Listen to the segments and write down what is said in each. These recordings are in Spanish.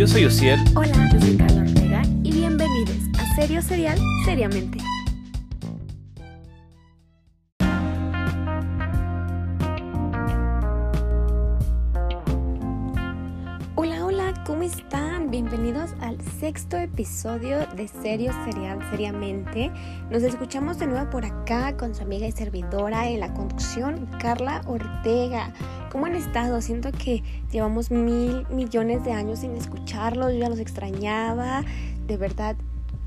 Yo soy Ociel. Hola, yo soy Carla Ortega y bienvenidos a Serio Serial Seriamente. Hola, hola, ¿cómo están? Bienvenidos al sexto episodio de Serio Serial Seriamente. Nos escuchamos de nuevo por acá con su amiga y servidora en la conducción, Carla Ortega. ¿Cómo han estado? Siento que llevamos mil millones de años sin escucharlos, yo ya los extrañaba. De verdad,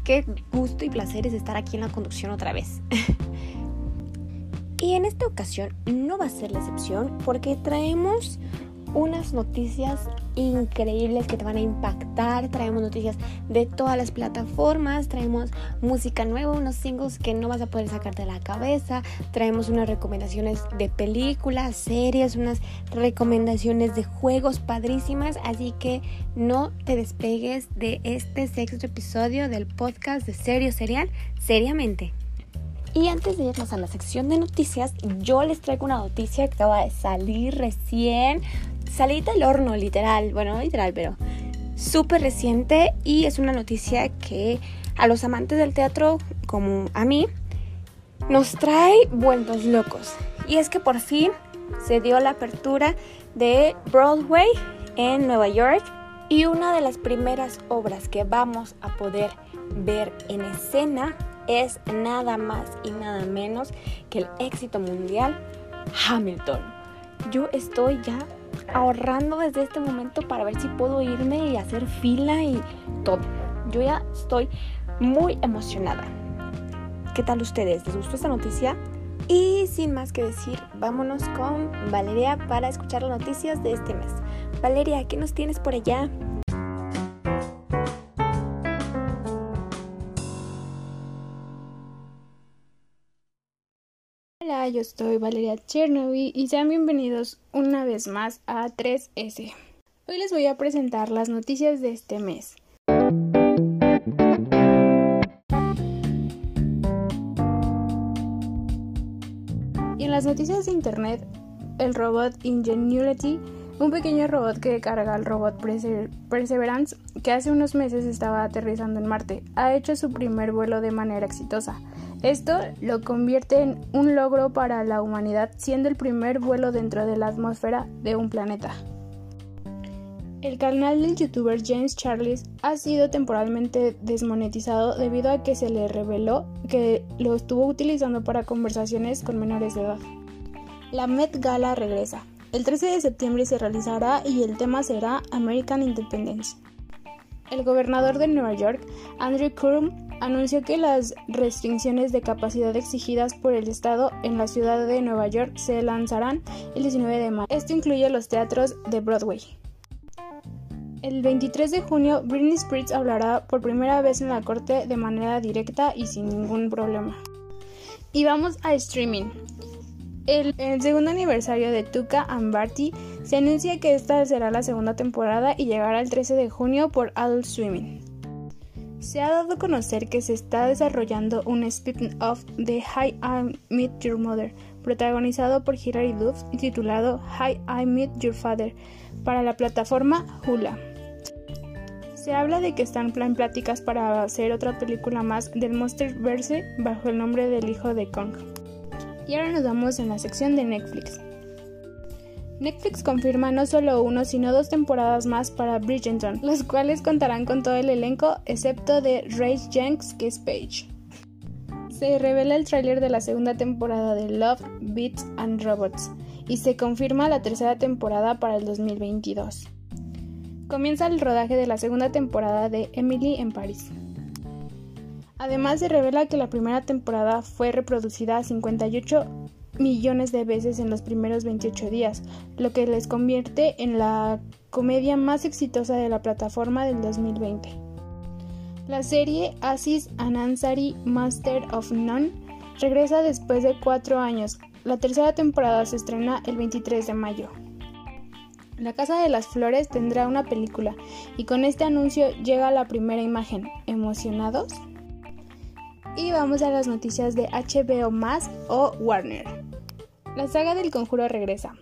qué gusto y placer es estar aquí en la conducción otra vez. y en esta ocasión no va a ser la excepción porque traemos unas noticias increíbles que te van a impactar. Traemos noticias de todas las plataformas, traemos música nueva, unos singles que no vas a poder sacarte de la cabeza, traemos unas recomendaciones de películas, series, unas recomendaciones de juegos padrísimas, así que no te despegues de este sexto episodio del podcast de Serio Serial, seriamente. Y antes de irnos a la sección de noticias, yo les traigo una noticia que acaba de salir recién salí del horno, literal. Bueno, no literal, pero súper reciente y es una noticia que a los amantes del teatro, como a mí, nos trae vueltos locos. Y es que por fin se dio la apertura de Broadway en Nueva York y una de las primeras obras que vamos a poder ver en escena es nada más y nada menos que el éxito mundial Hamilton. Yo estoy ya ahorrando desde este momento para ver si puedo irme y hacer fila y todo. Yo ya estoy muy emocionada. ¿Qué tal ustedes? ¿Les gustó esta noticia? Y sin más que decir, vámonos con Valeria para escuchar las noticias de este mes. Valeria, ¿qué nos tienes por allá? Hola, yo soy Valeria Chernobyl y sean bienvenidos una vez más a 3S. Hoy les voy a presentar las noticias de este mes. Y en las noticias de internet, el robot Ingenuity, un pequeño robot que carga al robot Perseverance, que hace unos meses estaba aterrizando en Marte, ha hecho su primer vuelo de manera exitosa. Esto lo convierte en un logro para la humanidad, siendo el primer vuelo dentro de la atmósfera de un planeta. El canal del youtuber James Charles ha sido temporalmente desmonetizado debido a que se le reveló que lo estuvo utilizando para conversaciones con menores de edad. La Met Gala regresa. El 13 de septiembre se realizará y el tema será American Independence. El gobernador de Nueva York, Andrew Cuomo, anunció que las restricciones de capacidad exigidas por el Estado en la ciudad de Nueva York se lanzarán el 19 de mayo. Esto incluye los teatros de Broadway. El 23 de junio, Britney Spears hablará por primera vez en la corte de manera directa y sin ningún problema. Y vamos a streaming. El, el, segundo aniversario de Tuca and Barty se anuncia que esta será la segunda temporada y llegará el 13 de junio por Adult Swimming. Se ha dado a conocer que se está desarrollando un spin-off de Hi I Meet Your Mother, protagonizado por Hilary Duff y titulado Hi I Meet Your Father, para la plataforma Hula. Se habla de que están en pláticas para hacer otra película más del Monsterverse bajo el nombre del hijo de Kong. Y ahora nos vamos en la sección de Netflix. Netflix confirma no solo uno, sino dos temporadas más para Bridgerton, las cuales contarán con todo el elenco excepto de Rachel Jenks, que es Paige. Se revela el tráiler de la segunda temporada de Love, Beats and Robots y se confirma la tercera temporada para el 2022. Comienza el rodaje de la segunda temporada de Emily en París. Además se revela que la primera temporada fue reproducida a 58 millones de veces en los primeros 28 días, lo que les convierte en la comedia más exitosa de la plataforma del 2020. La serie Aziz Anansari Master of None regresa después de cuatro años. La tercera temporada se estrena el 23 de mayo. La Casa de las Flores tendrá una película y con este anuncio llega la primera imagen. ¿Emocionados? Y vamos a las noticias de HBO Más o Warner. La saga del conjuro regresa.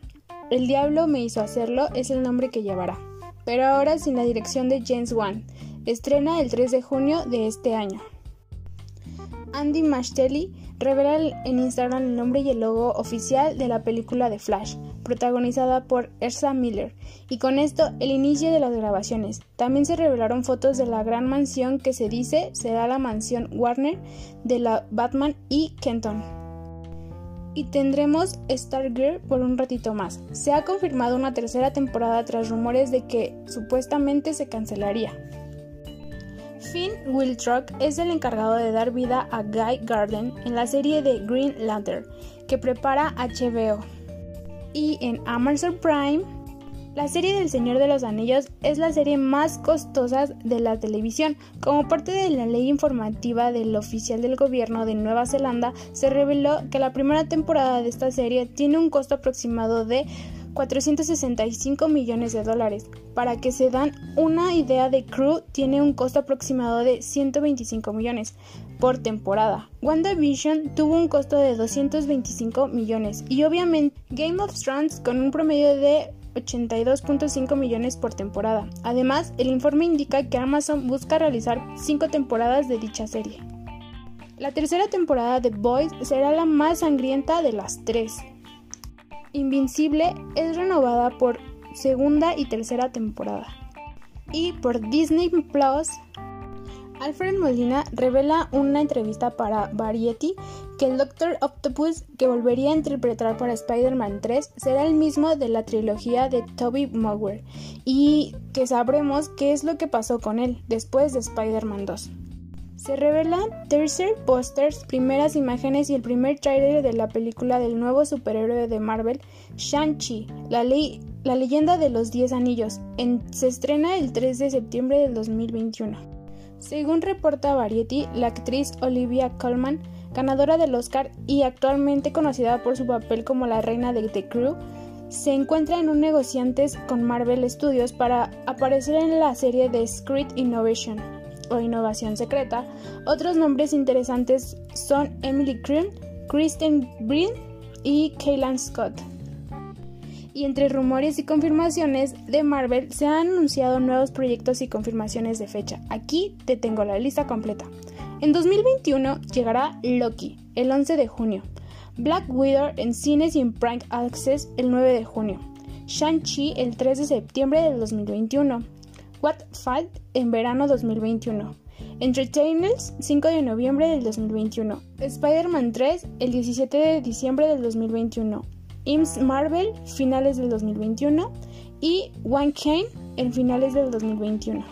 El diablo me hizo hacerlo es el nombre que llevará. pero ahora sin la dirección de James Wan. Estrena el 3 de junio de este año. Andy Mashtelly revela en Instagram el nombre y el logo oficial de la película de Flash, protagonizada por Ersa Miller, y con esto el inicio de las grabaciones. También se revelaron fotos de la gran mansión que se dice será la mansión Warner de la Batman y Kenton. Y tendremos Stargirl por un ratito más. Se ha confirmado una tercera temporada tras rumores de que supuestamente se cancelaría. Finn Wittrock es el encargado de dar vida a Guy Garden en la serie de Green Lantern que prepara HBO. Y en Amazon Prime, la serie del Señor de los Anillos es la serie más costosa de la televisión. Como parte de la ley informativa del oficial del gobierno de Nueva Zelanda, se reveló que la primera temporada de esta serie tiene un costo aproximado de 465 millones de dólares. Para que se dan una idea de Crew tiene un costo aproximado de 125 millones por temporada. WandaVision tuvo un costo de 225 millones y obviamente Game of Thrones con un promedio de 82.5 millones por temporada. Además, el informe indica que Amazon busca realizar 5 temporadas de dicha serie. La tercera temporada de Boys será la más sangrienta de las tres. Invincible es renovada por segunda y tercera temporada. Y por Disney Plus, Alfred Molina revela una entrevista para Variety que el Doctor Octopus que volvería a interpretar para Spider-Man 3 será el mismo de la trilogía de Tobey Maguire y que sabremos qué es lo que pasó con él después de Spider-Man 2. Se revelan tercer pósters, primeras imágenes y el primer tráiler de la película del nuevo superhéroe de Marvel, Shang-Chi, la, la, leyenda de los 10 anillos. se estrena el 3 de septiembre del 2021. Según reporta Variety, la actriz Olivia Colman, ganadora del Oscar y actualmente conocida por su papel como la reina de The Crew, se encuentra en un negociantes con Marvel Studios para aparecer en la serie de Secret Innovation o Innovación Secreta. Otros nombres interesantes son Emily Krim, Kristen Breen y Kaylan Scott. Y entre rumores y confirmaciones de Marvel se han anunciado nuevos proyectos y confirmaciones de fecha. Aquí te tengo la lista completa. En 2021 llegará Loki, el 11 de junio. Black Widow en cines y en Prime Access el 9 de junio. Shang-Chi el 3 de septiembre del 2021. What Fight en verano 2021. Entertainers 5 de noviembre del 2021. Spider-Man 3 el 17 de diciembre del 2021. IMS Marvel finales del 2021 y One Kane en finales del 2021.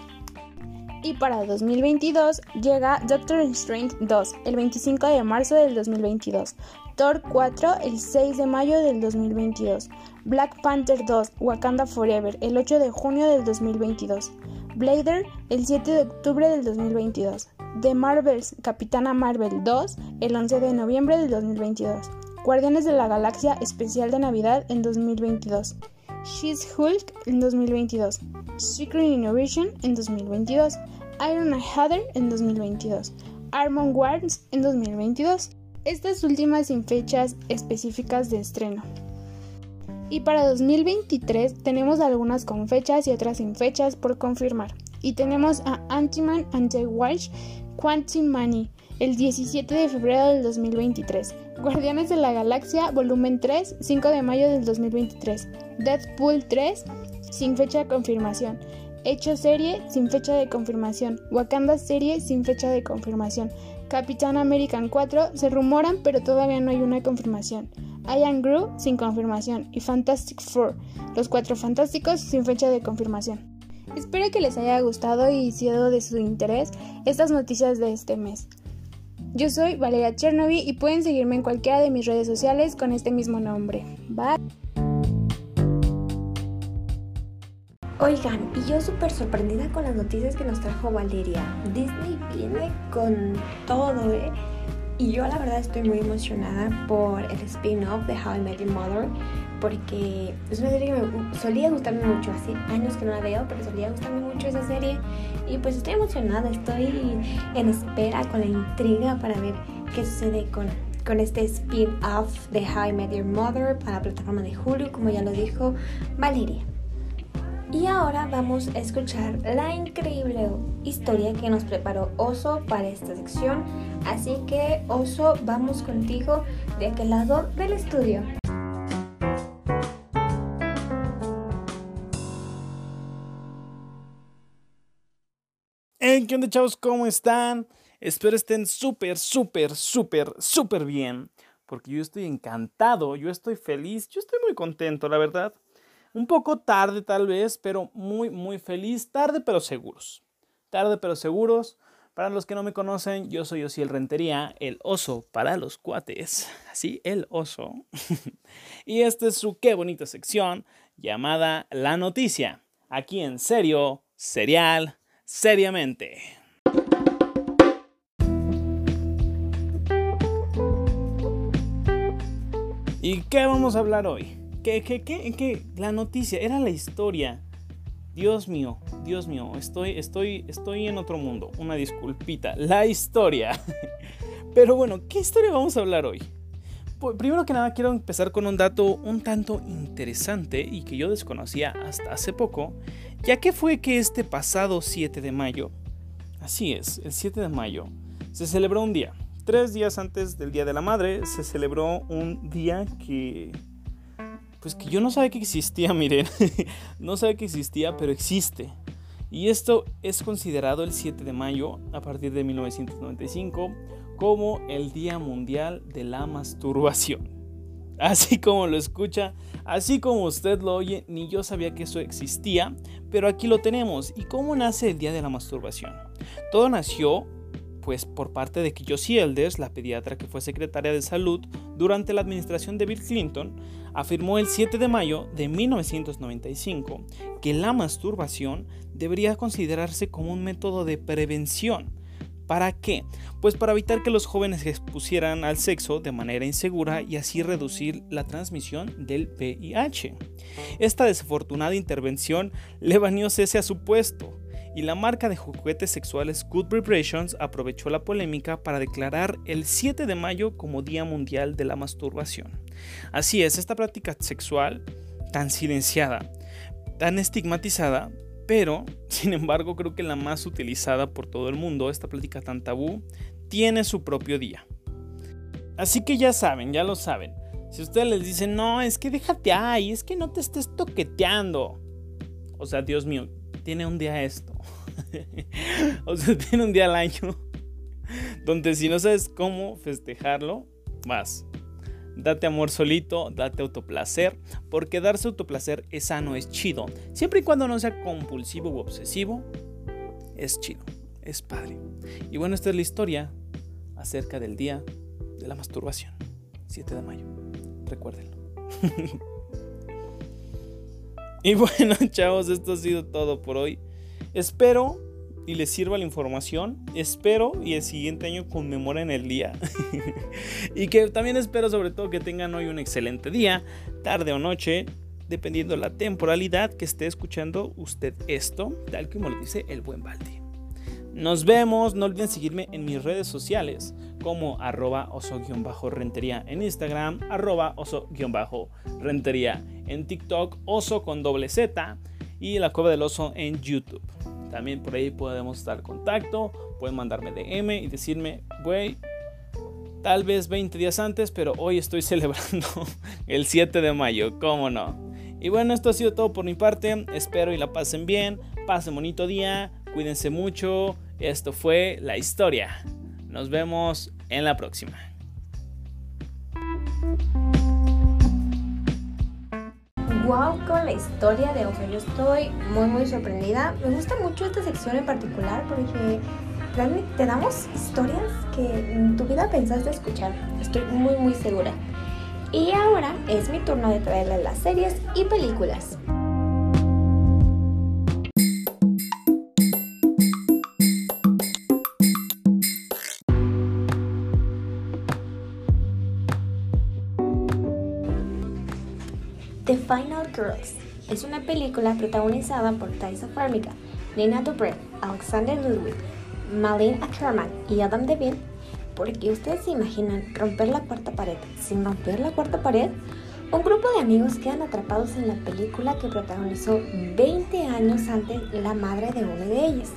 Y para 2022 llega Doctor Strange 2 el 25 de marzo del 2022, Thor 4 el 6 de mayo del 2022, Black Panther 2 Wakanda Forever el 8 de junio del 2022, Blader el 7 de octubre del 2022. The Marvels Capitana Marvel 2 el 11 de noviembre del 2022. Guardianes de la Galaxia especial de Navidad en 2022. She's Hulk en 2022. Secret Innovation en 2022. Iron Heather en 2022. Armon Wars en 2022. Estas últimas sin fechas específicas de estreno. Y para 2023 tenemos algunas con fechas y otras sin fechas por confirmar. Y tenemos a Anti-Man Anti-Watch Quantum Money el 17 de febrero del 2023. Guardianes de la Galaxia Volumen 3, 5 de mayo del 2023. Deadpool 3, sin fecha de confirmación. Hecho serie, sin fecha de confirmación. Wakanda serie, sin fecha de confirmación. Capitán American 4, se rumoran pero todavía no hay una confirmación. Ian Grew sin confirmación y Fantastic Four, los cuatro fantásticos sin fecha de confirmación. Espero que les haya gustado y sido de su interés estas noticias de este mes. Yo soy Valeria Chernovi y pueden seguirme en cualquiera de mis redes sociales con este mismo nombre. Bye. Oigan, y yo súper sorprendida con las noticias que nos trajo Valeria. Disney viene con todo, ¿eh? Y yo la verdad estoy muy emocionada por el spin-off de How I Met Your Mother porque es una serie que me solía gustarme mucho, hace años que no la veo, pero solía gustarme mucho esa serie y pues estoy emocionada, estoy en espera con la intriga para ver qué sucede con, con este spin-off de How I Met Your Mother para la plataforma de Hulu, como ya lo dijo Valeria. Y ahora vamos a escuchar la increíble historia que nos preparó Oso para esta sección. Así que Oso, vamos contigo de aquel lado del estudio. ¿Qué onda chavos? ¿Cómo están? Espero estén súper, súper, súper, súper bien. Porque yo estoy encantado, yo estoy feliz, yo estoy muy contento, la verdad. Un poco tarde tal vez, pero muy, muy feliz. Tarde pero seguros. Tarde pero seguros. Para los que no me conocen, yo soy el Rentería, el oso para los cuates. Así, el oso. y esta es su qué bonita sección llamada La Noticia. Aquí en serio, serial, seriamente. ¿Y qué vamos a hablar hoy? ¿Qué, qué, qué, qué? La noticia, era la historia. Dios mío, Dios mío, estoy, estoy, estoy en otro mundo. Una disculpita. La historia. Pero bueno, ¿qué historia vamos a hablar hoy? Pues, primero que nada quiero empezar con un dato un tanto interesante y que yo desconocía hasta hace poco, ya que fue que este pasado 7 de mayo, así es, el 7 de mayo, se celebró un día. Tres días antes del Día de la Madre se celebró un día que pues que yo no sabía que existía, miren, no sabía que existía, pero existe. Y esto es considerado el 7 de mayo a partir de 1995 como el Día Mundial de la Masturbación. Así como lo escucha, así como usted lo oye, ni yo sabía que eso existía, pero aquí lo tenemos. ¿Y cómo nace el Día de la Masturbación? Todo nació pues por parte de Kiyoshi Elders, la pediatra que fue secretaria de salud durante la administración de Bill Clinton, afirmó el 7 de mayo de 1995 que la masturbación debería considerarse como un método de prevención. ¿Para qué? Pues para evitar que los jóvenes se expusieran al sexo de manera insegura y así reducir la transmisión del VIH. Esta desafortunada intervención le bañó cese a su puesto y la marca de juguetes sexuales Good Vibrations aprovechó la polémica para declarar el 7 de mayo como Día Mundial de la Masturbación. Así es, esta práctica sexual tan silenciada, tan estigmatizada, pero sin embargo creo que la más utilizada por todo el mundo, esta práctica tan tabú, tiene su propio día. Así que ya saben, ya lo saben. Si ustedes les dicen, no, es que déjate ahí, es que no te estés toqueteando. O sea, Dios mío, tiene un día esto. o sea, tiene un día al año. Donde si no sabes cómo festejarlo, vas. Date amor solito, date autoplacer, porque darse autoplacer es sano, es chido. Siempre y cuando no sea compulsivo u obsesivo, es chido, es padre. Y bueno, esta es la historia acerca del día de la masturbación, 7 de mayo. Recuérdenlo. y bueno, chavos, esto ha sido todo por hoy. Espero y les sirva la información. Espero y el siguiente año conmemoren el día. y que también espero sobre todo que tengan hoy un excelente día, tarde o noche, dependiendo de la temporalidad que esté escuchando usted esto, tal como lo dice el buen Baldi. Nos vemos, no olviden seguirme en mis redes sociales como arroba oso-rentería en Instagram, arroba oso-rentería en TikTok, oso con doble Z y la cueva del oso en YouTube. También por ahí podemos estar en contacto, pueden mandarme DM y decirme, güey, tal vez 20 días antes, pero hoy estoy celebrando el 7 de mayo, ¿cómo no? Y bueno, esto ha sido todo por mi parte, espero y la pasen bien, pasen bonito día, cuídense mucho, esto fue la historia. Nos vemos en la próxima. Wow con la historia de Oso. Yo estoy muy, muy sorprendida. Me gusta mucho esta sección en particular porque realmente te damos historias que en tu vida pensaste escuchar. Estoy muy, muy segura. Y ahora es mi turno de traerles las series y películas. Es una película protagonizada por Thaisa Farmiga, Nina Dobrev, Alexander Ludwig, Malin Ackerman y Adam Devine. Porque ustedes se imaginan romper la cuarta pared sin romper la cuarta pared, Un grupo de amigos quedan atrapados en la película que protagonizó 20 años antes la madre de uno de ellos.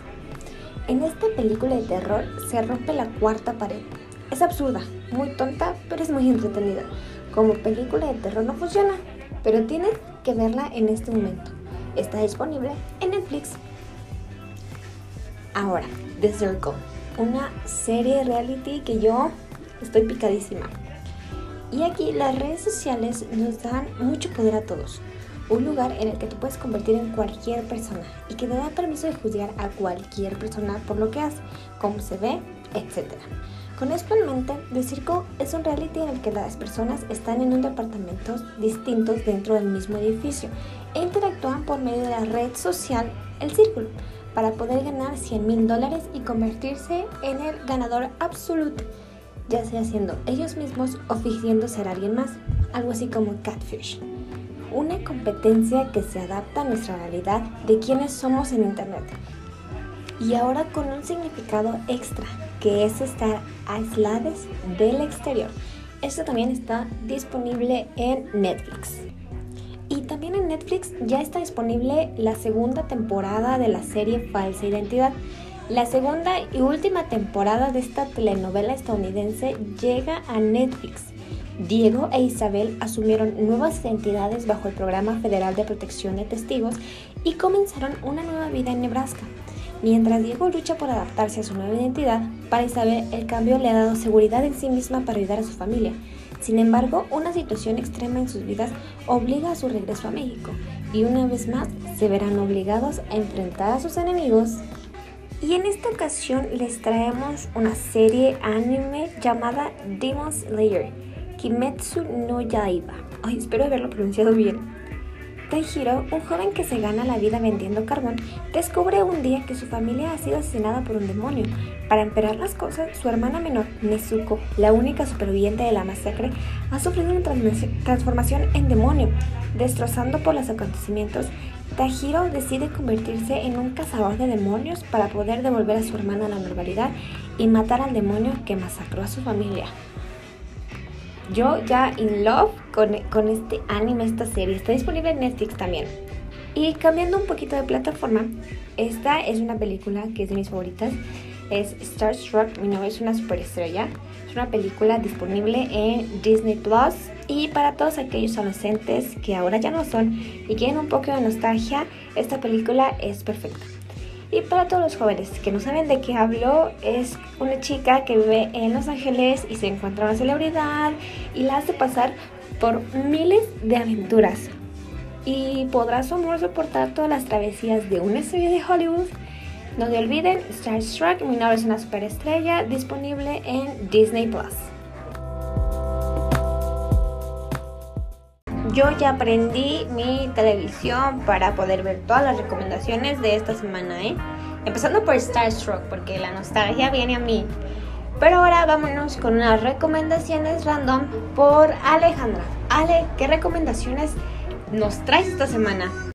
En esta película de terror se rompe la cuarta pared. Es absurda, muy tonta, pero es muy entretenida. Como película de terror no funciona, pero tienes que verla en este momento. Está disponible en Netflix. Ahora, The Circle, una serie reality que yo estoy picadísima. Y aquí las redes sociales nos dan mucho poder a todos. Un lugar en el que tú puedes convertir en cualquier persona y que te da permiso de juzgar a cualquier persona por lo que hace, cómo se ve, etc. Con esto en mente, The Circle es un reality en el que las personas están en un departamento distintos dentro del mismo edificio e interactúan por medio de la red social El Círculo para poder ganar 100 mil dólares y convertirse en el ganador absoluto ya sea siendo ellos mismos o fingiendo ser alguien más, algo así como Catfish. Una competencia que se adapta a nuestra realidad de quienes somos en Internet. Y ahora con un significado extra, que es estar aislados del exterior. Esto también está disponible en Netflix. Y también en Netflix ya está disponible la segunda temporada de la serie Falsa Identidad la segunda y última temporada de esta telenovela estadounidense llega a Netflix. Diego e Isabel asumieron nuevas identidades bajo el Programa Federal de Protección de Testigos y comenzaron una nueva vida en Nebraska. Mientras Diego lucha por adaptarse a su nueva identidad, para Isabel el cambio le ha dado seguridad en sí misma para ayudar a su familia. Sin embargo, una situación extrema en sus vidas obliga a su regreso a México y una vez más se verán obligados a enfrentar a sus enemigos y en esta ocasión les traemos una serie anime llamada Demon Slayer, Kimetsu no Yaiba. Ay, espero haberlo pronunciado bien. Taihiro, un joven que se gana la vida vendiendo carbón, descubre un día que su familia ha sido asesinada por un demonio. Para empeorar las cosas, su hermana menor, Nezuko, la única superviviente de la masacre, ha sufrido una transformación en demonio, destrozando por los acontecimientos Tajiro decide convertirse en un cazador de demonios para poder devolver a su hermana a la normalidad y matar al demonio que masacró a su familia. Yo ya in love con, con este anime, esta serie. Está disponible en Netflix también. Y cambiando un poquito de plataforma, esta es una película que es de mis favoritas. Es Starstruck, mi novio es una superestrella. Es una película disponible en Disney Plus y para todos aquellos adolescentes que ahora ya no son y quieren un poco de nostalgia, esta película es perfecta. Y para todos los jóvenes que no saben de qué hablo, es una chica que vive en Los Ángeles y se encuentra una celebridad y la hace pasar por miles de aventuras. Y podrá su amor soportar todas las travesías de una estrella de Hollywood. No se olviden, Starstruck, mi nombre es una superestrella, disponible en Disney Plus. Yo ya aprendí mi televisión para poder ver todas las recomendaciones de esta semana, ¿eh? Empezando por Starstruck, porque la nostalgia viene a mí. Pero ahora vámonos con unas recomendaciones random por Alejandra. Ale, ¿qué recomendaciones nos traes esta semana?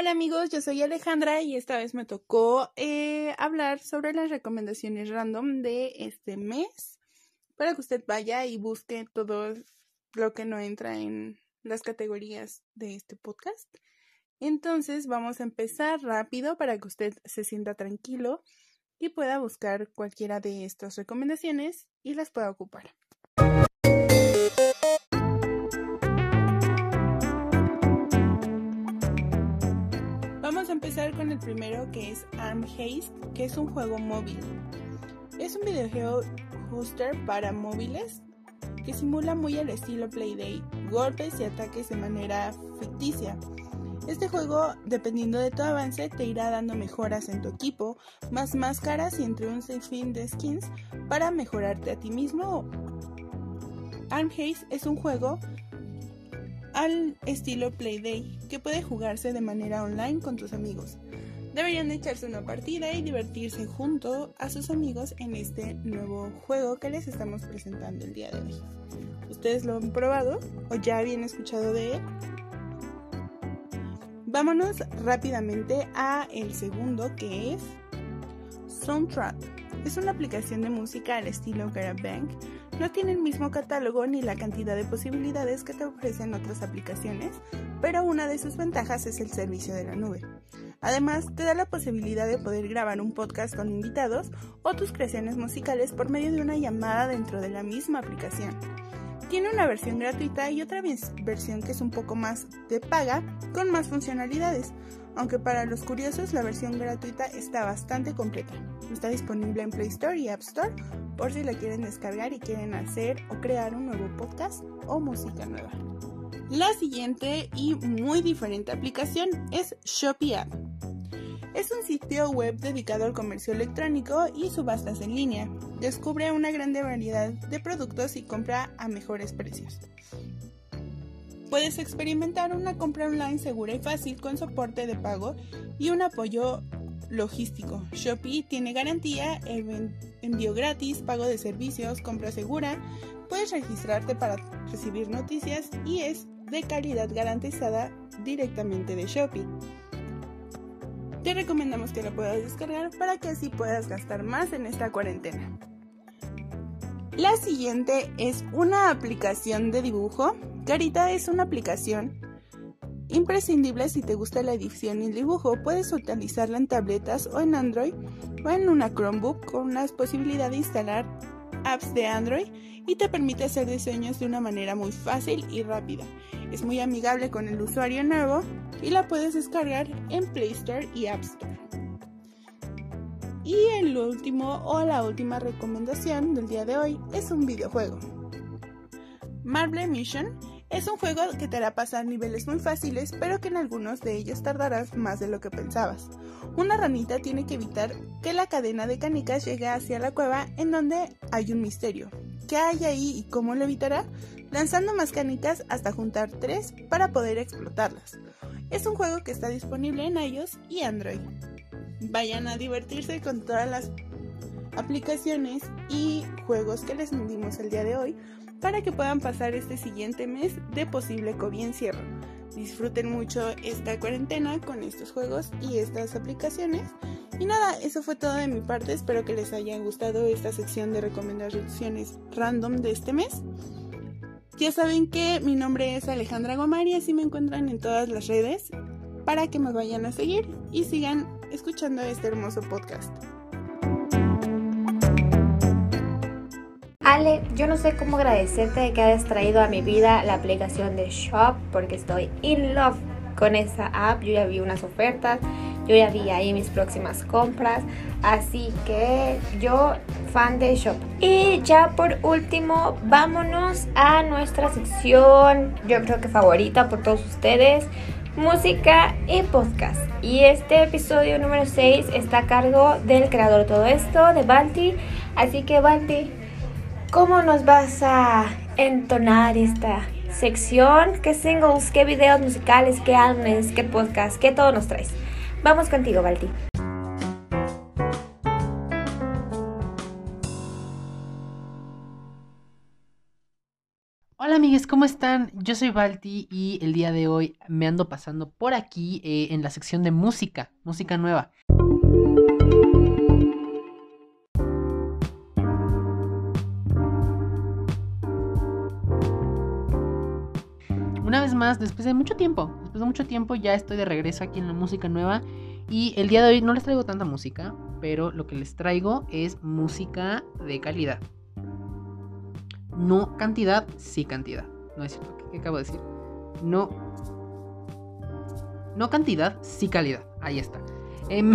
Hola amigos, yo soy Alejandra y esta vez me tocó eh, hablar sobre las recomendaciones random de este mes para que usted vaya y busque todo lo que no entra en las categorías de este podcast. Entonces vamos a empezar rápido para que usted se sienta tranquilo y pueda buscar cualquiera de estas recomendaciones y las pueda ocupar. Empezar con el primero que es Arm Haste, que es un juego móvil. Es un videojuego hoster para móviles que simula muy el estilo Playdate, golpes y ataques de manera ficticia. Este juego, dependiendo de tu avance, te irá dando mejoras en tu equipo, más máscaras y entre un sinfín de skins para mejorarte a ti mismo. Arm Haste es un juego al estilo Playday, que puede jugarse de manera online con tus amigos. Deberían echarse una partida y divertirse junto a sus amigos en este nuevo juego que les estamos presentando el día de hoy. ¿Ustedes lo han probado o ya habían escuchado de él? Vámonos rápidamente a el segundo que es Soundtrack. Es una aplicación de música al estilo GarageBand. No tiene el mismo catálogo ni la cantidad de posibilidades que te ofrecen otras aplicaciones, pero una de sus ventajas es el servicio de la nube. Además, te da la posibilidad de poder grabar un podcast con invitados o tus creaciones musicales por medio de una llamada dentro de la misma aplicación. Tiene una versión gratuita y otra versión que es un poco más de paga con más funcionalidades, aunque para los curiosos la versión gratuita está bastante completa. Está disponible en Play Store y App Store por si la quieren descargar y quieren hacer o crear un nuevo podcast o música nueva. La siguiente y muy diferente aplicación es Shopee App. Es un sitio web dedicado al comercio electrónico y subastas en línea. Descubre una gran variedad de productos y compra a mejores precios. Puedes experimentar una compra online segura y fácil con soporte de pago y un apoyo logístico. Shopee tiene garantía, envío gratis, pago de servicios, compra segura. Puedes registrarte para recibir noticias y es de calidad garantizada directamente de Shopee. Te recomendamos que lo puedas descargar para que así puedas gastar más en esta cuarentena. La siguiente es una aplicación de dibujo. Carita es una aplicación imprescindible si te gusta la edición y el dibujo. Puedes utilizarla en tabletas o en Android o en una Chromebook con la posibilidad de instalar apps de Android y te permite hacer diseños de una manera muy fácil y rápida. Es muy amigable con el usuario nuevo y la puedes descargar en Play Store y App Store. Y el último o la última recomendación del día de hoy es un videojuego. Marble Mission es un juego que te hará pasar niveles muy fáciles, pero que en algunos de ellos tardarás más de lo que pensabas. Una ranita tiene que evitar que la cadena de canicas llegue hacia la cueva en donde hay un misterio. ¿Qué hay ahí y cómo lo evitará? Lanzando más canicas hasta juntar tres para poder explotarlas. Es un juego que está disponible en iOS y Android vayan a divertirse con todas las aplicaciones y juegos que les dimos el día de hoy para que puedan pasar este siguiente mes de posible COVID encierro. Disfruten mucho esta cuarentena con estos juegos y estas aplicaciones. Y nada, eso fue todo de mi parte. Espero que les haya gustado esta sección de recomendaciones random de este mes. Ya saben que mi nombre es Alejandra Gomari, así me encuentran en todas las redes para que me vayan a seguir y sigan escuchando este hermoso podcast. Ale, yo no sé cómo agradecerte que hayas traído a mi vida la aplicación de Shop porque estoy in love con esa app. Yo ya vi unas ofertas, yo ya vi ahí mis próximas compras, así que yo fan de Shop. Y ya por último, vámonos a nuestra sección, yo creo que favorita por todos ustedes, música y podcast. Y este episodio número 6 está a cargo del creador de todo esto, de Balti. Así que Balti, ¿cómo nos vas a entonar esta sección? ¿Qué singles, qué videos musicales, qué álbumes, qué podcast, qué todo nos traes? Vamos contigo, Balti. Hola amigues, ¿cómo están? Yo soy Balti y el día de hoy me ando pasando por aquí eh, en la sección de música, música nueva. Una vez más, después de mucho tiempo, después de mucho tiempo ya estoy de regreso aquí en la música nueva y el día de hoy no les traigo tanta música, pero lo que les traigo es música de calidad. No cantidad, sí cantidad. No es cierto. ¿Qué, acabo de decir? No. No cantidad, sí calidad. Ahí está. Em,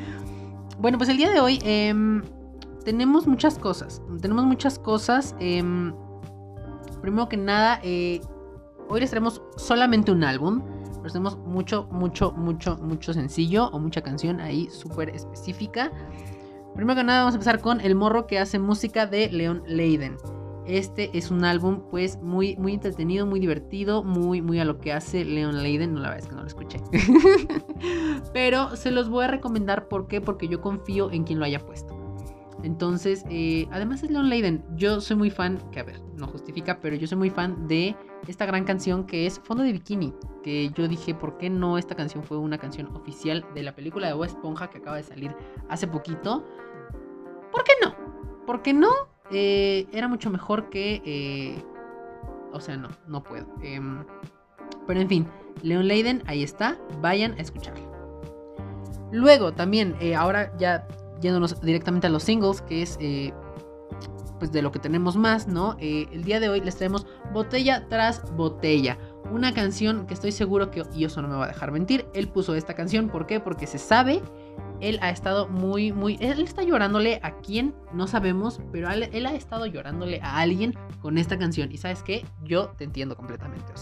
bueno, pues el día de hoy em, tenemos muchas cosas. Tenemos muchas cosas. Em, primero que nada, eh, hoy les traemos solamente un álbum. Les tenemos mucho, mucho, mucho, mucho sencillo o mucha canción ahí súper específica. Primero que nada, vamos a empezar con El morro que hace música de Leon Leiden. Este es un álbum pues muy, muy entretenido, muy divertido, muy, muy a lo que hace Leon Leiden. No, la verdad es que no lo escuché. Pero se los voy a recomendar. ¿Por qué? Porque yo confío en quien lo haya puesto. Entonces, eh, además es Leon Leiden. Yo soy muy fan, que a ver, no justifica, pero yo soy muy fan de esta gran canción que es Fondo de Bikini. Que yo dije, ¿por qué no esta canción fue una canción oficial de la película de Bob Esponja que acaba de salir hace poquito? ¿Por qué no? ¿Por qué no? Eh, era mucho mejor que... eh, o sea, no, no puedo. Em, pero en fin, Leon Leiden, ahí está. Vayan a escucharlo. Luego también, ahora ya yéndonos directamente a los singles, que es eh, pues de lo que tenemos más, ¿no? Eh, el día de hoy les traemos Botella tras Botella. Una canción que estoy seguro que Yoso no me va a dejar mentir. Él puso esta canción, ¿por qué? Porque se sabe. Él ha estado muy, muy... Él está llorándole a quien no sabemos, pero él, ha estado llorándole a alguien con esta canción. Y sabes qué? Yo te entiendo completamente.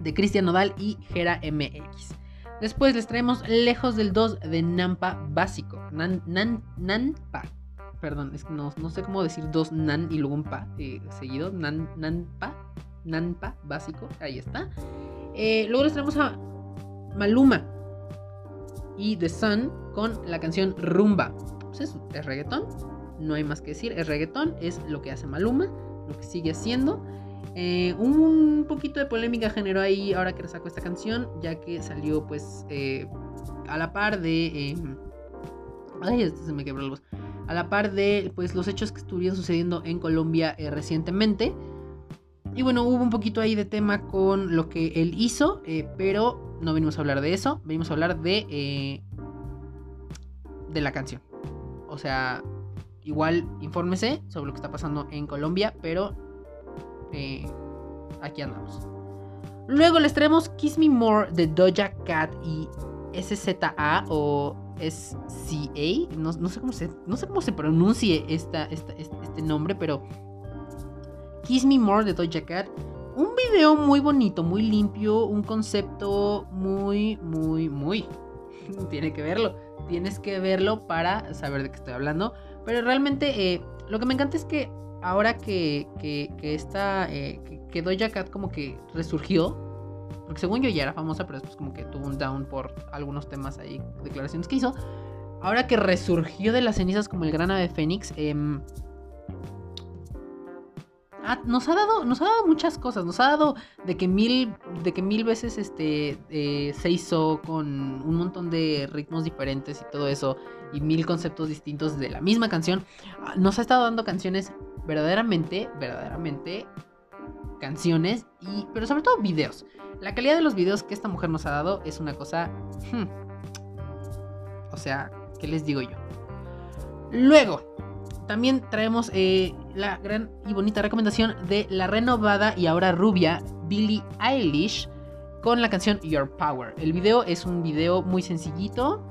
De Cristian Nodal y Gera MX. Después les traemos Lejos del 2 de Nampa Básico. Nan, nan, Nanpa. Perdón, es que no, no sé cómo decir dos nan y luego un pa eh, seguido. Nan, Nanpa. Nanpa Básico. Ahí está. Eh, luego les traemos a Maluma y The Sun con la canción Rumba. Pues es, es reggaetón. No hay más que decir. Es reggaetón. Es lo que hace Maluma. Lo que sigue haciendo. Eh, un poquito de polémica generó ahí ahora que sacó esta canción, ya que salió pues eh, a la par de... eh, ay, este se me quebró la voz. A la par de pues los hechos que estuvieron sucediendo en Colombia eh, recientemente. Y bueno, hubo un poquito ahí de tema con lo que él hizo, pero no venimos a hablar de eso, venimos a hablar de... de la canción. O sea, igual infórmese sobre lo que está pasando en Colombia, pero eh, aquí andamos. Luego les traemos Kiss Me More de Doja Cat y SZA o SCA. No, no sé, cómo se, no sé cómo se pronuncie esta, este, este nombre, pero Kiss Me More de Doja Cat. Un video muy bonito, muy limpio, un concepto muy, muy, muy. Tiene que verlo. Tienes que verlo para saber de qué estoy hablando. Pero realmente eh, lo que me encanta es que ahora que, que, esta, eh, que, que Doja Cat como que resurgió, porque según yo ya era famosa, pero después como que tuvo un down por algunos temas ahí, declaraciones que hizo. Ahora que resurgió de las cenizas como el gran ave fénix, em, ha- nos ha dado, nos ha dado muchas cosas. Nos ha dado de que mil, de que mil veces este eh, se hizo con un montón de ritmos diferentes y todo eso y mil conceptos distintos de la misma canción. Ah, Nos ha estado dando canciones verdaderamente, verdaderamente canciones y, pero sobre todo videos. La calidad de los videos que esta mujer nos ha dado es una cosa, hmm, o sea, ¿qué les digo yo? Luego, también traemos eh, la gran y bonita recomendación de la renovada y ahora rubia Billie Eilish con la canción Your Power. El video es un video muy sencillito.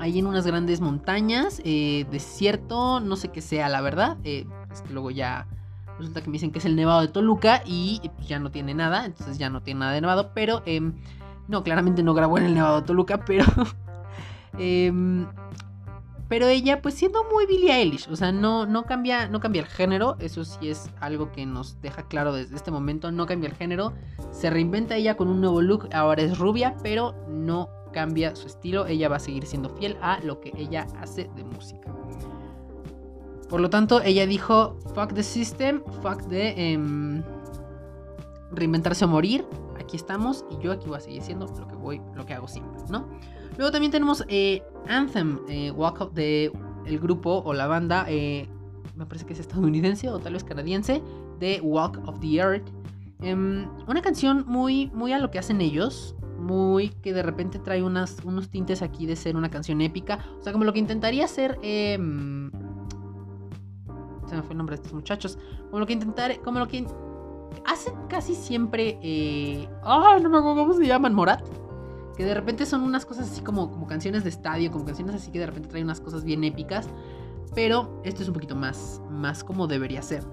Ahí en unas grandes montañas, eh, desierto, no sé qué sea la verdad. eh, que luego ya resulta que me dicen que es el nevado de Toluca y pues, ya no tiene nada, entonces ya no tiene nada de nevado. Pero em, no, claramente no grabó en el nevado de Toluca, pero em, pero ella, pues siendo muy Billie Eilish, o sea, no, no, cambia, no cambia el género, eso sí es algo que nos deja claro desde este momento, no cambia el género, se reinventa ella con un nuevo look, ahora es rubia, pero no cambia su estilo, ella va a seguir siendo fiel a lo que ella hace de música. Por lo tanto, ella dijo, fuck the system, fuck the em, reinventarse o morir, aquí estamos y yo aquí voy a seguir siendo lo que voy, lo que hago siempre, ¿no? Luego también tenemos eh, Anthem, eh, Walk of the el grupo o la banda, eh, me parece que es estadounidense o tal vez canadiense, de Walk of the Earth. Em, una canción muy, muy a lo que hacen ellos, muy que de repente trae unos tintes aquí de ser una canción épica, o sea, como lo que intentaría ser... em, se me fue el nombre de estos muchachos, como lo que intentar, como lo que hacen casi siempre... Eh, no me acuerdo cómo se llaman, Morat que de repente son unas cosas así como, como canciones de estadio, como canciones así que de repente traen unas cosas bien épicas, pero esto es un poquito más, más como debería ser.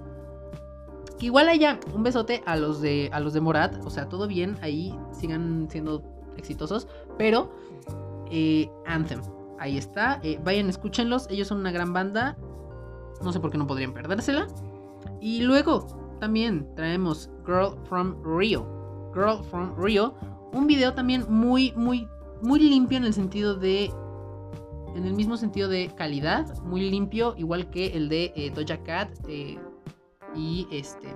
Que igual haya un besote a los de a los de Morat, o sea, todo bien, ahí sigan siendo exitosos, pero eh, Anthem, ahí está, eh, vayan, escúchenlos, ellos son una gran banda, no sé por qué no podrían perdérsela. Y luego también traemos Girl from Rio, Girl from Rio, un video también muy, muy, muy limpio en el sentido de. En el mismo sentido de calidad, muy limpio, igual que el de eh, Doja Cat eh, y este.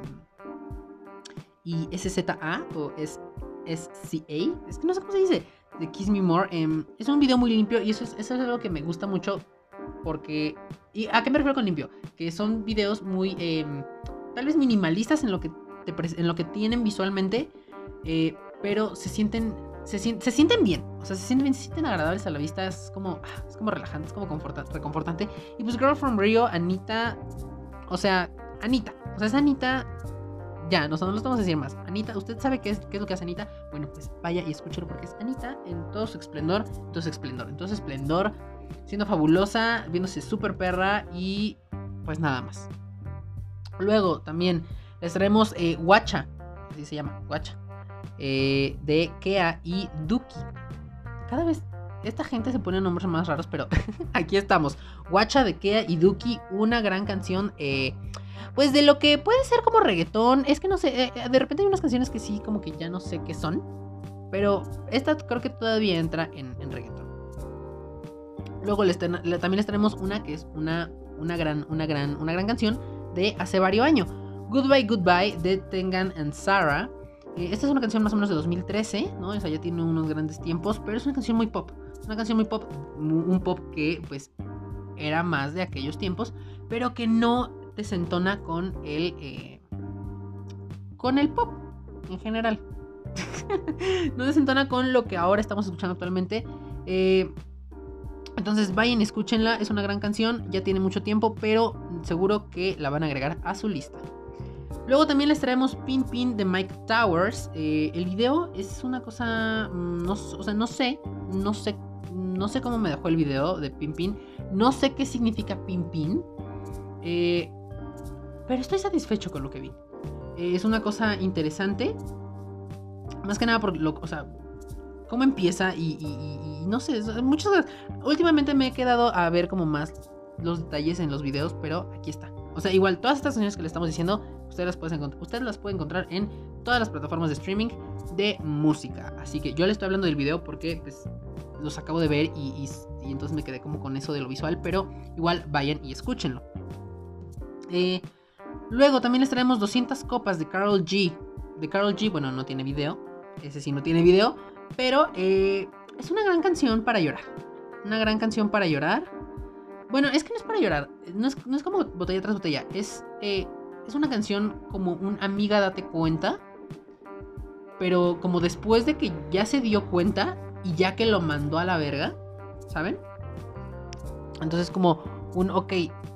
y SZA o es SCA, es que no sé cómo se dice, de Kiss Me More. em, es un video muy limpio y eso es, eso es algo que me gusta mucho porque... ¿Y a qué me refiero con limpio? Que son videos muy... em, tal vez minimalistas en lo que, te en lo que tienen visualmente, eh, pero se sienten... Se, se sienten bien, o sea, se sienten bien, se sienten agradables a la vista, es como, ah, es como relajante, es como conforta- reconfortante. Y pues Girl from Rio, Anita, o sea, Anita, o sea, es Anita, ya, no, no lo estamos a decir más. Anita, ¿usted sabe qué es, qué es lo que hace Anita? Bueno, pues vaya y escúchelo porque es Anita en todo su esplendor, en todo su esplendor, en todo su esplendor, siendo fabulosa, viéndose súper perra y pues nada más. Luego también les traemos eh, Guacha, así se llama, Guacha, eh, de Kea y Duki. Cada vez esta gente se pone nombres más raros, pero aquí estamos. Guacha de Kea y Duki, una gran canción, eh, pues de lo que puede ser como reggaetón. Es que no sé, de repente hay unas canciones que sí, como que ya no sé qué son, pero esta creo que todavía entra en, en reggaetón. Luego les también les tenemos una que es una, una, gran, una, gran, una gran canción de hace varios años. Goodbye, Goodbye de Tengan and Sarah. Eh, esta es una canción más o menos de 2013, ¿no? O sea, ya tiene unos grandes tiempos, pero es una canción muy pop. Es una canción muy pop, un pop que pues era más de aquellos tiempos, pero que no desentona con el, eh, con el pop en general. no desentona con lo que ahora estamos escuchando actualmente. Eh, entonces vayan, escúchenla, es una gran canción, ya tiene mucho tiempo, pero seguro que la van a agregar a su lista. Luego también les traemos Pin Pin de Mike Towers. Eh, el video es una cosa, mm, no, o sea, no sé, no sé, no sé cómo me dejó el video de Pin Pin, no sé qué significa Pin Pin, eh, pero estoy satisfecho con lo que vi. Eh, es una cosa interesante, más que nada por lo, o sea, cómo empieza y, no sé, muchas. Últimamente me he quedado a ver como más los detalles en los videos, pero aquí está. O sea, igual todas estas canciones que le estamos diciendo, ustedes las pueden encontrar, ustedes las pueden encontrar en todas las plataformas de streaming de música. Así que yo le estoy hablando del video porque pues los acabo de ver y entonces me quedé como con eso de lo visual, pero igual vayan y escúchenlo. Eh, luego también les traemos 200 copas de Carol G. De Carol G, bueno, no tiene video, ese sí no tiene video, pero eh, es una gran canción para llorar. Una gran canción para llorar. Bueno, es que no es para llorar. No es, no es como botella tras botella. Es, eh, es una canción como un amiga date cuenta. Pero como después de que ya se dio cuenta y ya que lo mandó a la verga. ¿Saben? Entonces como un, ok,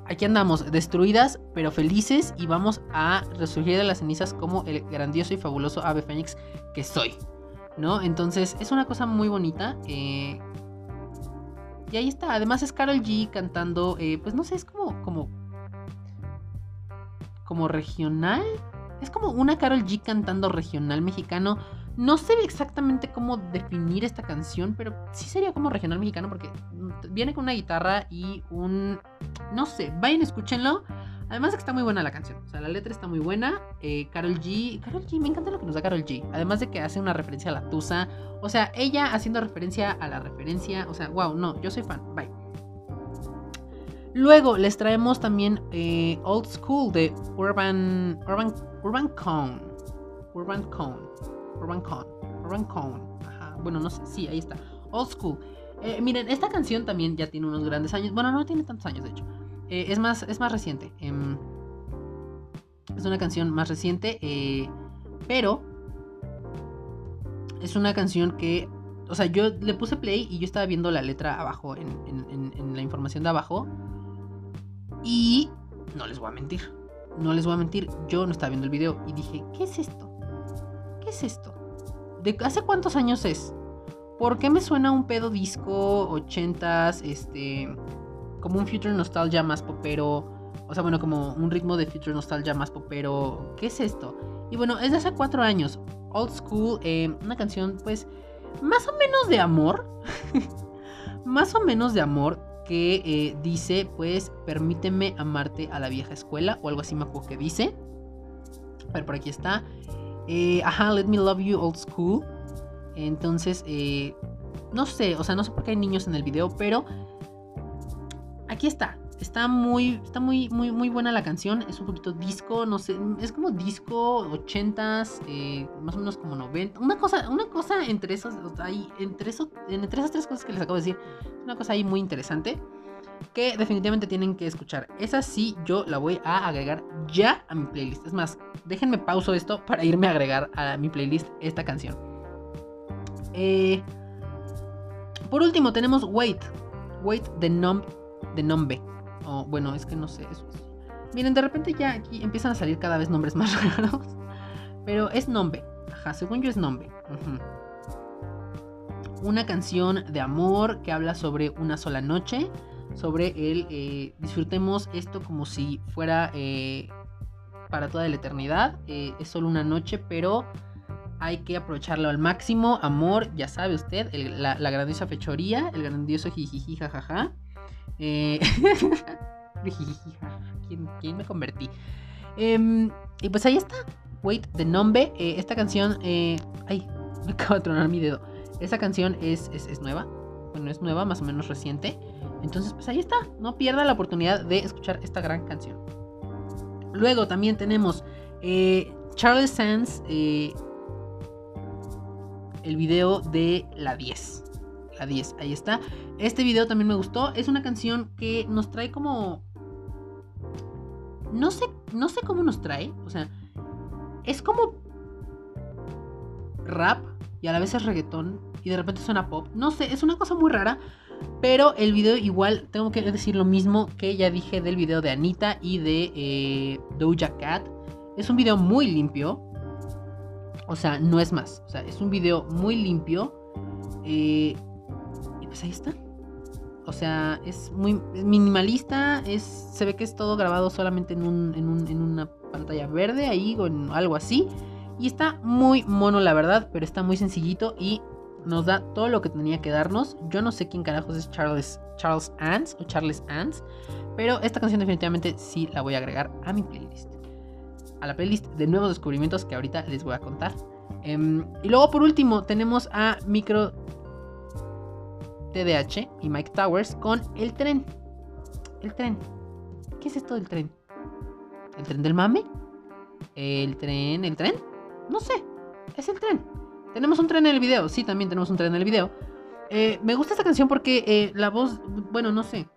aquí andamos destruidas pero felices y vamos a resurgir de las cenizas como el grandioso y fabuloso ave fénix que soy. ¿No? Entonces es una cosa muy bonita. eh, y ahí está. Además es Carol G cantando, eh, pues no sé, es como, como, como regional. Es como una Carol G cantando regional mexicano. No sé exactamente cómo definir esta canción, pero sí sería como regional mexicano porque viene con una guitarra y un... No sé, vayan, escúchenlo. Además de que está muy buena la canción. O sea, la letra está muy buena. Eh, Carol G. Carol G, me encanta lo que nos da Carol G. Además de que hace una referencia a la Tusa. O sea, ella haciendo referencia a la referencia. O sea, wow, no, yo soy fan. Bye. Luego les traemos también eh, Old School de Urban. Urban. Urban Cone. Urban Cone. Urban Cone. Urban Cone. Ajá. Bueno, no sé. Sí, ahí está. Old School. Eh, miren, esta canción también ya tiene unos grandes años. Bueno, no tiene tantos años, de hecho. Eh, es, más, es más reciente. em, es una canción más reciente. eh, pero es una canción que. O sea, yo le puse play y yo estaba viendo la letra abajo, en, la información de abajo. Y no les voy a mentir. No les voy a mentir. Yo no estaba viendo el video y dije, ¿qué es esto? ¿Qué es esto? ¿De hace cuántos años es? ¿Por qué me suena un pedo disco 80s? Este. Como un Future Nostalgia más popero. O sea, bueno, como un ritmo de Future Nostalgia más popero. ¿Qué es esto? Y bueno, es de hace cuatro años. Old School, eh, una canción, pues, más o menos de amor. más o menos de amor. Que eh, dice, pues, permíteme amarte a la vieja escuela. O algo así me acuerdo que dice. A ver, por aquí está. Eh, ajá, Let Me Love You Old School. Entonces, no sé, o sea, no sé por qué hay niños en el video, pero aquí está. está muy, está muy, muy, muy buena la canción. Es un poquito disco, no sé, es como disco 80s, eh, más o menos como 90. Una cosa, una cosa entre ahí, entre, eso, entre esas tres cosas que les acabo de decir, una cosa ahí muy interesante que definitivamente tienen que escuchar. Esa sí, yo la voy a agregar ya a mi playlist. Es más, déjenme pauso esto para irme a agregar a mi playlist esta canción. Eh, por último, tenemos Wait. Wait de, nom de Nombe. O bueno, es que no sé. Eso Miren, de repente ya aquí empiezan a salir cada vez nombres más raros. Pero es Nombe. Ajá, según yo es Nombe. Una canción de amor que habla sobre una sola noche sobre el eh, disfrutemos esto como si fuera eh, para toda la eternidad. Eh, es solo una noche, pero hay que aprovecharlo al máximo. Amor, ya sabe usted, la, grandiosa fechoría, el grandioso jijiji jajaja. ¿Quién, me convertí? Em, y pues ahí está. Wait, de nombre. esta canción. ay, me acabo de tronar mi dedo. Esa canción es, es, es nueva. Bueno, es nueva, más o menos reciente. Entonces, pues ahí está. No pierda la oportunidad de escuchar esta gran canción. Luego también tenemos eh, Charles Sands, eh, el video de la 10. La 10, ahí está. Este video también me gustó. Es una canción que nos trae como... No sé, no sé cómo nos trae. O sea, es como rap y a la vez es reggaetón y de repente suena pop. No sé, es una cosa muy rara. Pero el video igual, tengo que decir lo mismo que ya dije del video de Anita y de eh, Doja Cat. Es un video muy limpio. O sea, no es más. O sea, es un video muy limpio. Eh, pues ahí está. O sea, es muy minimalista. Es, se ve que es todo grabado solamente en, un, en, en una pantalla verde ahí o en algo así. Y está muy mono, la verdad, pero está muy sencillito y nos da todo lo que tenía que darnos. Yo no sé quién carajos es Charles, Charles o Charles Ants, pero esta canción definitivamente sí la voy a agregar a mi playlist. A la playlist de nuevos descubrimientos que ahorita les voy a contar. Em, y luego por último tenemos a Micro TDH y Mike Towers con El Tren. El Tren. ¿Qué es esto del tren? ¿El tren del mame? ¿El tren? ¿El tren? No sé. Es el tren. Tenemos un tren en el video, sí, también tenemos un tren en el video. Eh, me gusta esta canción porque eh, la voz, bueno, no sé.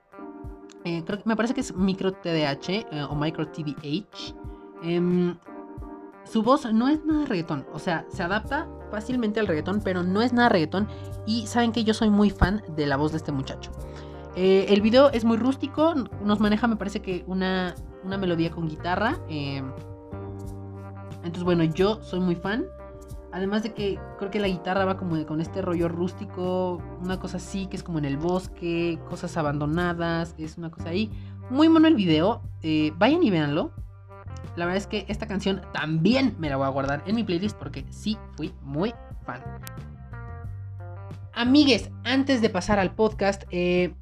Eh, creo me parece que es micro TDH o micro TDH. Su voz no es nada reggaetón, o sea, se adapta fácilmente al reggaetón, pero no es nada reggaetón. Y saben que yo soy muy fan de la voz de este muchacho. el video es muy rústico, nos maneja, me parece que una, una melodía con guitarra. Em, entonces, bueno, yo soy muy fan. Además de que creo que la guitarra va como con este rollo rústico, una cosa así, que es como en el bosque, cosas abandonadas, es una cosa ahí. Muy mono el video, eh, vayan y véanlo. La verdad es que esta canción también me la voy a guardar en mi playlist porque sí fui muy fan. Amigues, antes de pasar al podcast, eh,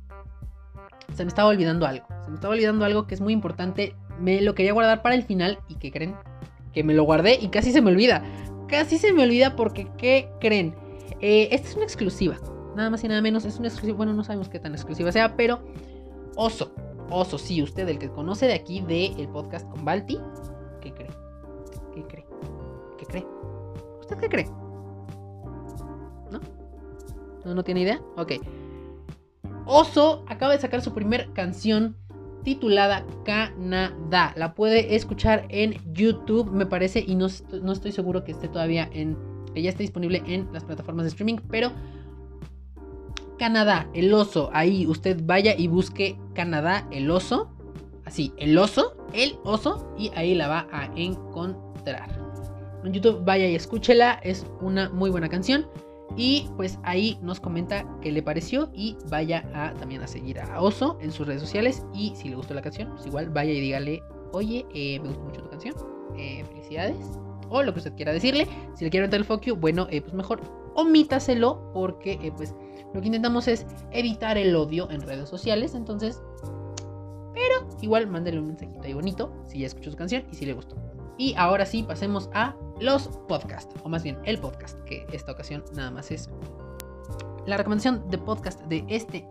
se me estaba olvidando algo. Se me estaba olvidando algo que es muy importante. Me lo quería guardar para el final y que creen que me lo guardé y casi se me olvida. Casi se me olvida porque, ¿qué creen? Eh, esta es una exclusiva. Nada más y nada menos. Es una exclusiva. Bueno, no sabemos qué tan exclusiva sea, pero Oso. Oso, sí, usted, el que conoce de aquí del podcast con Balti. ¿Qué cree? ¿Qué cree? ¿Qué cree? ¿Usted qué cree? ¿No? ¿No, no tiene idea? Ok. Oso acaba de sacar su primer canción titulada Canadá. La puede escuchar en YouTube, me parece, y no, no estoy seguro que esté todavía en. que ya esté disponible en las plataformas de streaming, pero. Canadá, el oso. Ahí usted vaya y busque Canadá, el oso. Así, el oso, el oso, y ahí la va a encontrar. En YouTube vaya y escúchela, es una muy buena canción. Y pues ahí nos comenta qué le pareció y vaya a también a seguir a Oso en sus redes sociales. Y si le gustó la canción, pues igual vaya y dígale, oye, eh, me gustó mucho tu canción, eh, felicidades. O lo que usted quiera decirle. Si le quiere meter el foco, bueno, eh, pues mejor omítaselo porque pues lo que intentamos es evitar el odio en redes sociales. Entonces, pero igual mándele un mensajito ahí bonito si ya escuchó su canción y si le gustó. Y ahora sí, pasemos a los podcasts, o más bien el podcast, que esta ocasión nada más es la recomendación de podcast de este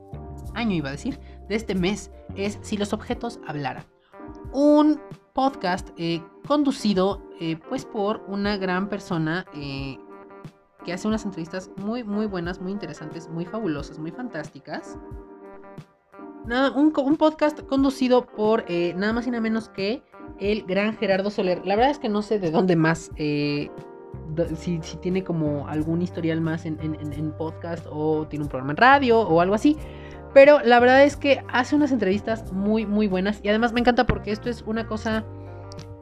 año, iba a decir, de este mes es Si los objetos hablaran. Un podcast eh, conducido eh, pues por una gran persona eh, que hace unas entrevistas muy muy buenas, muy interesantes, muy fabulosas, muy fantásticas. Nada, un, un podcast conducido por nada más y nada menos que el gran Gerardo Soler. La verdad es que no sé de dónde más si, tiene como algún historial más en, podcast o tiene un programa en radio o algo así. Pero la verdad es que hace unas entrevistas muy, muy buenas. Y además me encanta porque esto es una cosa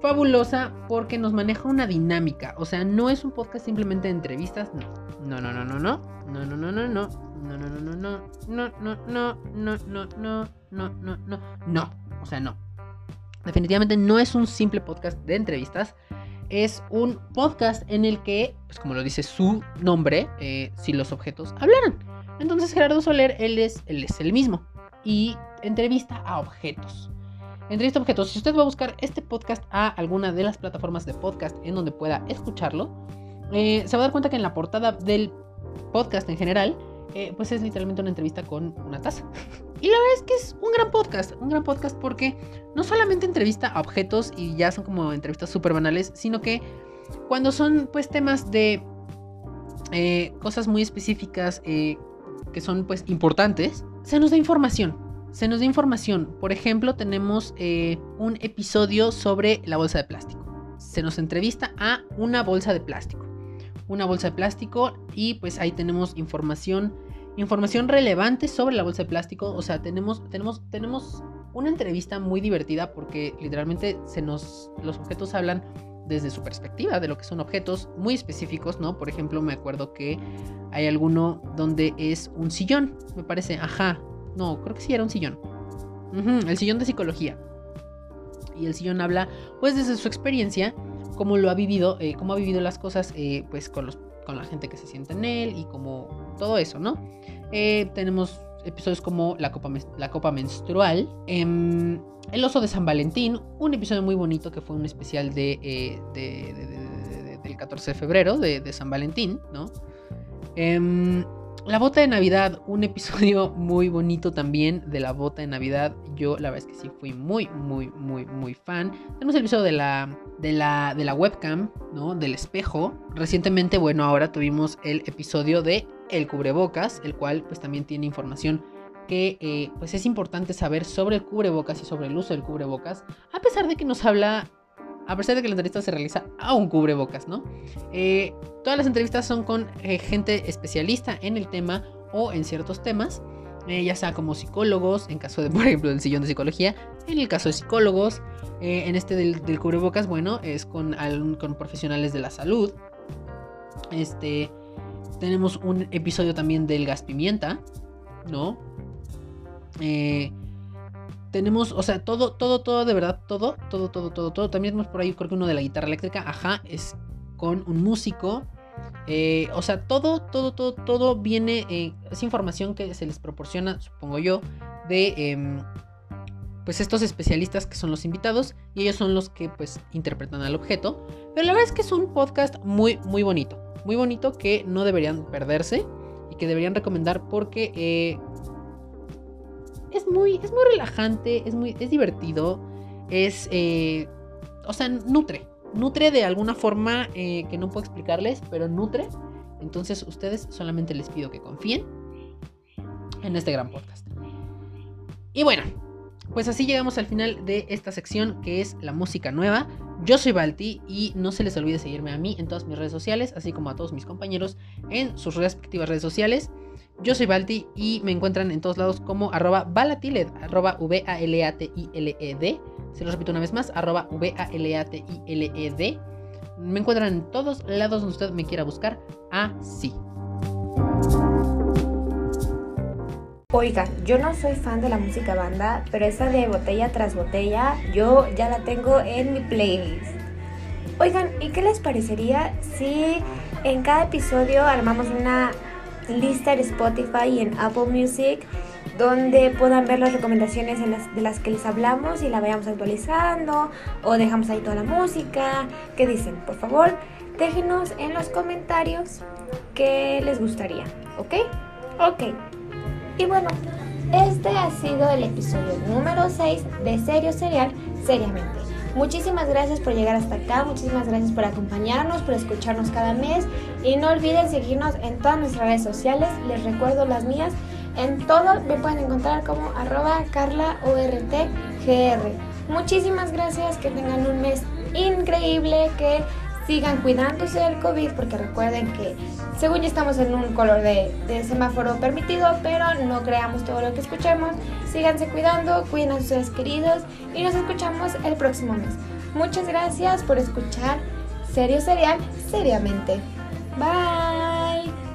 fabulosa porque nos maneja una dinámica. O sea, no es un podcast simplemente de entrevistas. No, no, no, no, no, no. No, no, no, no, no. No, no, no, no, no. No, no, no, no, no, no, no, no, no. No. O sea, no. Definitivamente no es un simple podcast de entrevistas es un podcast en el que, pues como lo dice su nombre, eh, si los objetos hablaran. Entonces Gerardo Soler, él es, él es el mismo. Y entrevista a objetos. Entrevista a objetos. Si usted va a buscar este podcast a alguna de las plataformas de podcast en donde pueda escucharlo, eh, se va a dar cuenta que en la portada del podcast en general eh, pues es literalmente una entrevista con una taza. Y la verdad es que es un gran podcast, un gran podcast porque no solamente entrevista a objetos y ya son como entrevistas súper banales, sino que cuando son pues temas de eh, cosas muy específicas que son pues importantes, se nos da información. Se nos da información. Por ejemplo, tenemos un episodio sobre la bolsa de plástico. Se nos entrevista a una bolsa de plástico una bolsa de plástico y pues ahí tenemos información información relevante sobre la bolsa de plástico, o sea, tenemos tenemos tenemos una entrevista muy divertida porque literalmente se nos los objetos hablan desde su perspectiva de lo que son objetos muy específicos, ¿no? Por ejemplo, me acuerdo que hay alguno donde es un sillón, me parece, ajá, no, creo que sí era un sillón. el sillón de psicología. Y el sillón habla, pues, desde su experiencia cómo lo ha vivido, eh, cómo ha vivido las cosas eh, pues con, los, con la gente que se siente en él y como todo eso, ¿no? Eh, tenemos episodios como la copa, la copa menstrual, em, el oso de San Valentín, un episodio muy bonito que fue un especial de, del 14 de febrero de, San Valentín, ¿no? La bota de Navidad, un episodio muy bonito también de la bota de Navidad. Yo la verdad es que sí fui muy, muy, muy, muy fan. Tenemos el episodio de la, de la, de la webcam, ¿no? Del espejo. Recientemente, bueno, ahora tuvimos el episodio de El cubrebocas, el cual pues también tiene información que eh, pues es importante saber sobre el cubrebocas y sobre el uso del cubrebocas. A pesar de que nos habla a pesar de que la entrevista se realiza a un cubrebocas, ¿no? Eh, todas las entrevistas son con eh, gente especialista en el tema o en ciertos temas, eh, ya sea como psicólogos, en caso de, por ejemplo, del sillón de psicología, en el caso de psicólogos, en este del, cubrebocas, bueno, es con, con profesionales de la salud. Este, tenemos un episodio también del gas pimienta, ¿no? Eh, tenemos, o sea, todo, todo, todo, de verdad, todo, todo, todo, todo, todo. También tenemos por ahí, creo que uno de la guitarra eléctrica, ajá, es con un músico. Eh, o sea, todo, todo, todo, todo viene, eh, es información que se les proporciona, supongo yo, de, em, pues, estos especialistas que son los invitados y ellos son los que, pues, interpretan al objeto. Pero la verdad es que es un podcast muy, muy bonito, muy bonito que no deberían perderse y que deberían recomendar porque eh, es muy, es muy relajante, es, muy, es divertido, es, eh, o sea, nutre, nutre de alguna forma eh, que no puedo explicarles, pero nutre. Entonces ustedes solamente les pido que confíen en este gran podcast. Y bueno, pues así llegamos al final de esta sección que es la música nueva. Yo soy Balti y no se les olvide seguirme a mí en todas mis redes sociales, así como a todos mis compañeros en sus respectivas redes sociales. Yo soy Balti y me encuentran en todos lados como arroba valatiled, arroba V-A-L-A-T-I-L-E-D. Se lo repito una vez más, arroba V-A-L-A-T-I-L-E-D. Me encuentran en todos lados donde usted me quiera buscar así. Oiga, yo no soy fan de la música banda, pero esa de botella tras botella, yo ya la tengo en mi playlist. Oigan, ¿y qué les parecería si en cada episodio armamos una lista en Spotify y en Apple Music donde puedan ver las recomendaciones de las que les hablamos y la vayamos actualizando o dejamos ahí toda la música. ¿Qué dicen? Por favor, déjenos en los comentarios qué les gustaría, ¿ok? Ok. Y bueno, Este ha sido el episodio número 6 de Serio Serial Seriamente. Muchísimas gracias por llegar hasta acá, muchísimas gracias por acompañarnos, por escucharnos cada mes. Y no olviden seguirnos en todas nuestras redes sociales, les recuerdo las mías, en todo me pueden encontrar como arroba carlaortgr. Muchísimas gracias, que tengan un mes increíble, que sigan cuidándose del COVID porque recuerden que según ya estamos en un color de, semáforo permitido, pero no creamos todo lo que escuchemos. Síganse cuidando, cuiden a sus seres queridos y nos escuchamos el próximo mes. Muchas gracias por escuchar Serio Serial seriamente. Bye.